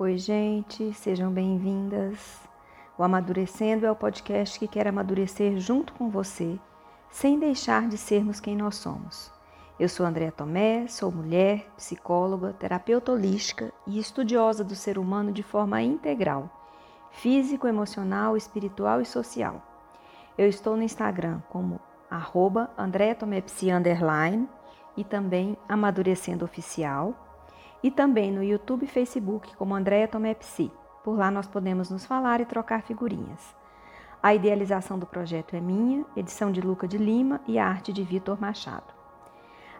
Oi, gente, sejam bem-vindas. O Amadurecendo é o podcast que quer amadurecer junto com você, sem deixar de sermos quem nós somos. Eu sou Andréa Tomé, sou mulher, psicóloga, terapeuta holística e estudiosa do ser humano de forma integral, físico, emocional, espiritual e social. Eu estou no Instagram como arroba underline e também Amadurecendo Oficial e também no YouTube e Facebook como Andréa Tomé Psi. Por lá nós podemos nos falar e trocar figurinhas. A idealização do projeto é minha, edição de Luca de Lima e arte de Vitor Machado.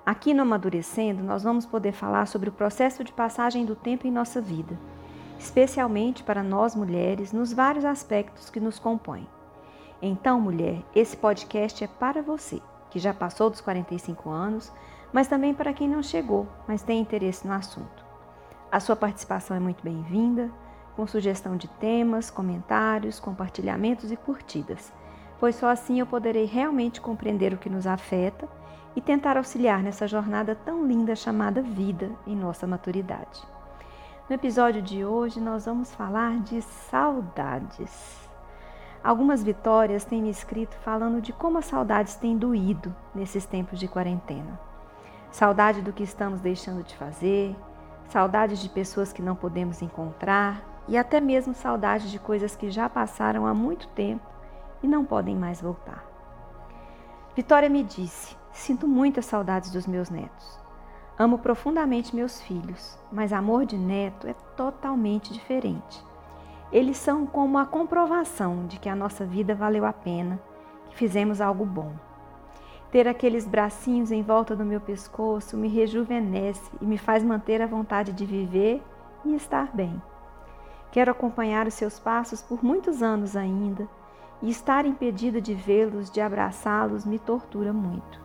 Aqui no Amadurecendo, nós vamos poder falar sobre o processo de passagem do tempo em nossa vida, especialmente para nós mulheres, nos vários aspectos que nos compõem. Então, mulher, esse podcast é para você, que já passou dos 45 anos, mas também para quem não chegou, mas tem interesse no assunto. A sua participação é muito bem-vinda, com sugestão de temas, comentários, compartilhamentos e curtidas, pois só assim eu poderei realmente compreender o que nos afeta e tentar auxiliar nessa jornada tão linda chamada vida em nossa maturidade. No episódio de hoje, nós vamos falar de saudades. Algumas vitórias têm me escrito falando de como as saudades têm doído nesses tempos de quarentena. Saudade do que estamos deixando de fazer, saudades de pessoas que não podemos encontrar e até mesmo saudade de coisas que já passaram há muito tempo e não podem mais voltar. Vitória me disse: Sinto muitas saudades dos meus netos. Amo profundamente meus filhos, mas amor de neto é totalmente diferente. Eles são como a comprovação de que a nossa vida valeu a pena, que fizemos algo bom. Ter aqueles bracinhos em volta do meu pescoço me rejuvenesce e me faz manter a vontade de viver e estar bem. Quero acompanhar os seus passos por muitos anos ainda, e estar impedida de vê-los, de abraçá-los, me tortura muito.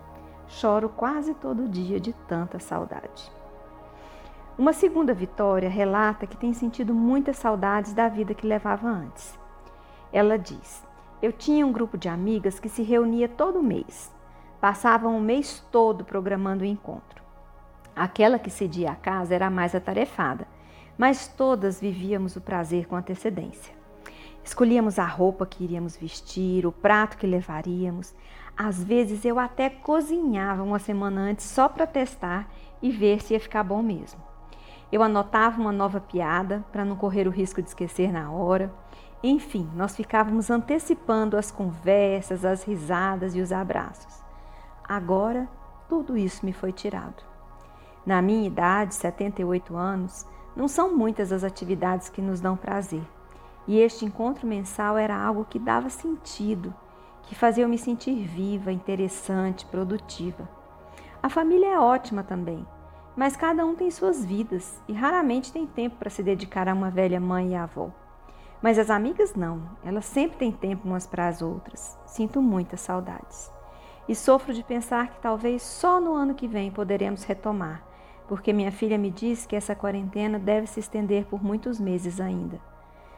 Choro quase todo dia de tanta saudade. Uma segunda Vitória relata que tem sentido muitas saudades da vida que levava antes. Ela diz: Eu tinha um grupo de amigas que se reunia todo mês. Passavam o mês todo programando o encontro. Aquela que cedia a casa era a mais atarefada, mas todas vivíamos o prazer com antecedência. Escolhíamos a roupa que iríamos vestir, o prato que levaríamos. Às vezes eu até cozinhava uma semana antes só para testar e ver se ia ficar bom mesmo. Eu anotava uma nova piada para não correr o risco de esquecer na hora. Enfim, nós ficávamos antecipando as conversas, as risadas e os abraços. Agora, tudo isso me foi tirado. Na minha idade, 78 anos, não são muitas as atividades que nos dão prazer. E este encontro mensal era algo que dava sentido, que fazia eu me sentir viva, interessante, produtiva. A família é ótima também, mas cada um tem suas vidas e raramente tem tempo para se dedicar a uma velha mãe e avó. Mas as amigas não, elas sempre têm tempo umas para as outras. Sinto muitas saudades e sofro de pensar que talvez só no ano que vem poderemos retomar, porque minha filha me diz que essa quarentena deve se estender por muitos meses ainda.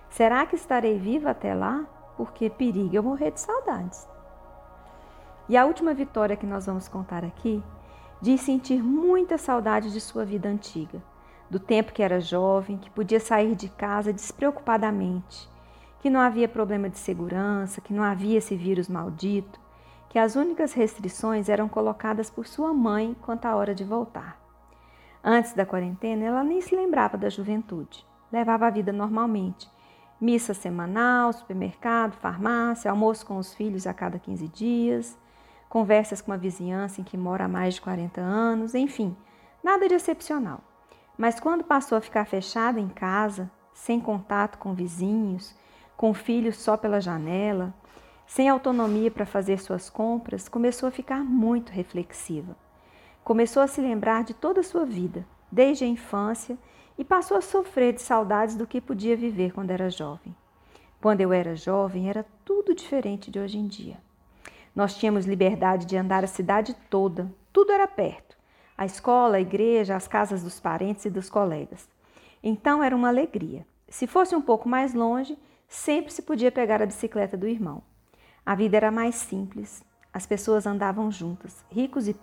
Será que estarei viva até lá? Porque perigo eu morrer de saudades. E a última vitória que nós vamos contar aqui diz sentir muita saudade de sua vida antiga, do tempo que era jovem, que podia sair de casa despreocupadamente, que não havia problema de segurança, que não havia esse vírus maldito, que as únicas restrições eram colocadas por sua mãe quanto à hora de voltar. Antes da quarentena, ela nem se lembrava da juventude. Levava a vida normalmente. Missa semanal, supermercado, farmácia, almoço com os filhos a cada 15 dias, conversas com a vizinhança em que mora há mais de 40 anos, enfim, nada de excepcional. Mas quando passou a ficar fechada em casa, sem contato com vizinhos, com filhos só pela janela, sem autonomia para fazer suas compras, começou a ficar muito reflexiva. Começou a se lembrar de toda a sua vida, desde a infância, e passou a sofrer de saudades do que podia viver quando era jovem. Quando eu era jovem, era tudo diferente de hoje em dia. Nós tínhamos liberdade de andar a cidade toda, tudo era perto. A escola, a igreja, as casas dos parentes e dos colegas. Então era uma alegria. Se fosse um pouco mais longe, sempre se podia pegar a bicicleta do irmão. A vida era mais simples, as pessoas andavam juntas, ricos e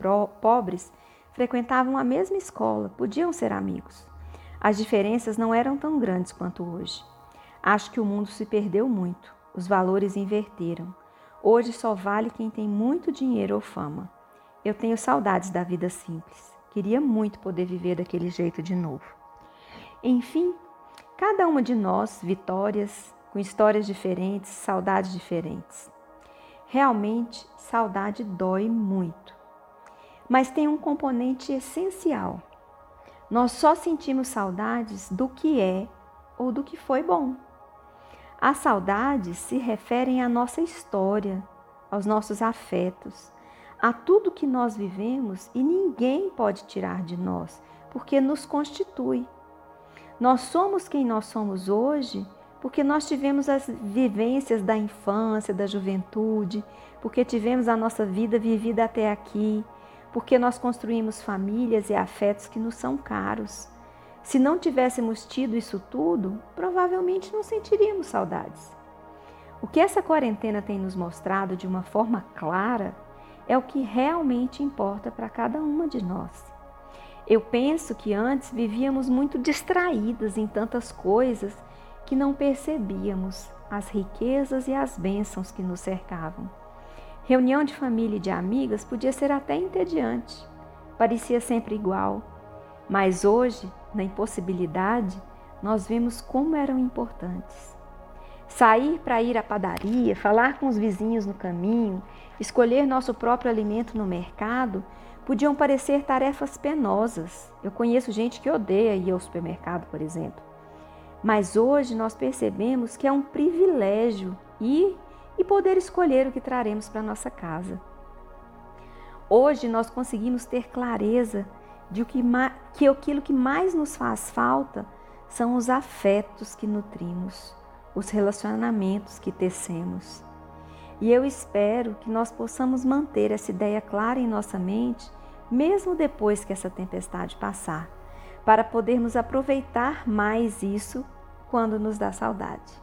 pobres frequentavam a mesma escola, podiam ser amigos. as diferenças não eram tão grandes quanto hoje. Acho que o mundo se perdeu muito, os valores inverteram. Hoje só vale quem tem muito dinheiro ou fama. Eu tenho saudades da vida simples. Queria muito poder viver daquele jeito de novo. Enfim, cada uma de nós, vitórias, com histórias diferentes, saudades diferentes. Realmente, saudade dói muito. Mas tem um componente essencial. Nós só sentimos saudades do que é ou do que foi bom. As saudades se referem à nossa história, aos nossos afetos, a tudo que nós vivemos e ninguém pode tirar de nós, porque nos constitui. Nós somos quem nós somos hoje porque nós tivemos as vivências da infância, da juventude, porque tivemos a nossa vida vivida até aqui, porque nós construímos famílias e afetos que nos são caros. Se não tivéssemos tido isso tudo, provavelmente não sentiríamos saudades. O que essa quarentena tem nos mostrado de uma forma clara é o que realmente importa para cada uma de nós. Eu penso que antes vivíamos muito distraídas em tantas coisas que não percebíamos as riquezas e as bênçãos que nos cercavam. Reunião de família e de amigas podia ser até entediante, parecia sempre igual, mas hoje na impossibilidade, nós vemos como eram importantes. Sair para ir à padaria, falar com os vizinhos no caminho, escolher nosso próprio alimento no mercado, podiam parecer tarefas penosas. Eu conheço gente que odeia ir ao supermercado, por exemplo. Mas hoje nós percebemos que é um privilégio ir e poder escolher o que traremos para nossa casa. Hoje nós conseguimos ter clareza de que, que aquilo que mais nos faz falta são os afetos que nutrimos, os relacionamentos que tecemos. E eu espero que nós possamos manter essa ideia clara em nossa mente, mesmo depois que essa tempestade passar, para podermos aproveitar mais isso quando nos dá saudade.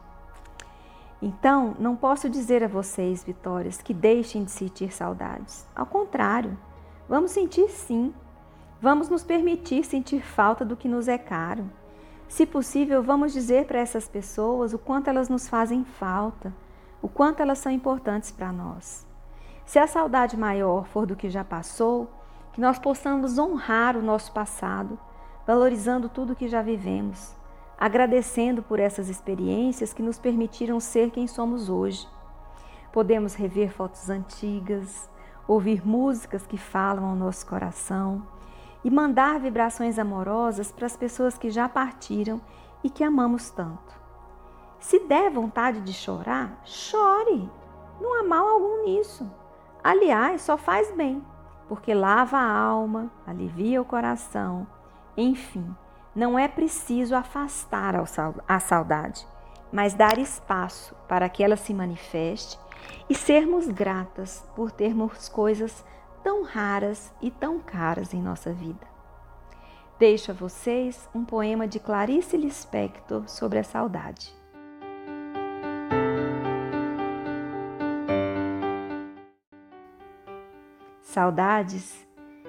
Então, não posso dizer a vocês, Vitórias, que deixem de sentir saudades. Ao contrário, vamos sentir sim Vamos nos permitir sentir falta do que nos é caro. Se possível, vamos dizer para essas pessoas o quanto elas nos fazem falta, o quanto elas são importantes para nós. Se a saudade maior for do que já passou, que nós possamos honrar o nosso passado, valorizando tudo que já vivemos, agradecendo por essas experiências que nos permitiram ser quem somos hoje. Podemos rever fotos antigas, ouvir músicas que falam ao nosso coração e mandar vibrações amorosas para as pessoas que já partiram e que amamos tanto. Se der vontade de chorar, chore. Não há mal algum nisso. Aliás, só faz bem, porque lava a alma, alivia o coração. Enfim, não é preciso afastar a saudade, mas dar espaço para que ela se manifeste e sermos gratas por termos coisas tão raras e tão caras em nossa vida. Deixo a vocês um poema de Clarice Lispector sobre a saudade. Saudades,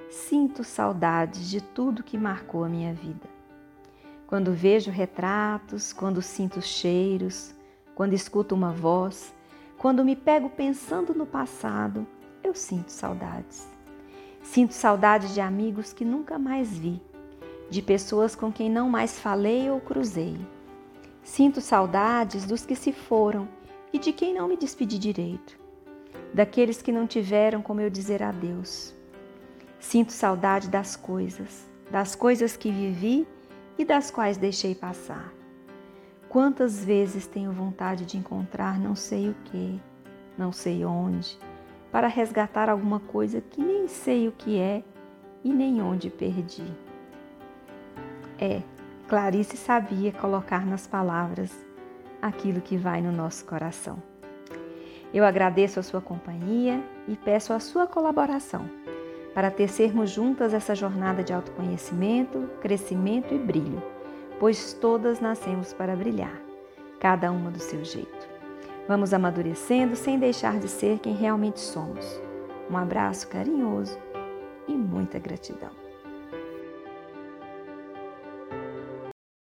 sinto saudades de tudo que marcou a minha vida. Quando vejo retratos, quando sinto cheiros, quando escuto uma voz, quando me pego pensando no passado, eu sinto saudades. Sinto saudades de amigos que nunca mais vi, de pessoas com quem não mais falei ou cruzei. Sinto saudades dos que se foram e de quem não me despedi direito, daqueles que não tiveram como eu dizer adeus. Sinto saudade das coisas, das coisas que vivi e das quais deixei passar. Quantas vezes tenho vontade de encontrar não sei o que, não sei onde, para resgatar alguma coisa que nem sei o que é e nem onde perdi. É, Clarice sabia colocar nas palavras aquilo que vai no nosso coração. Eu agradeço a sua companhia e peço a sua colaboração para tecermos juntas essa jornada de autoconhecimento, crescimento e brilho, pois todas nascemos para brilhar, cada uma do seu jeito. Vamos amadurecendo sem deixar de ser quem realmente somos. Um abraço carinhoso e muita gratidão.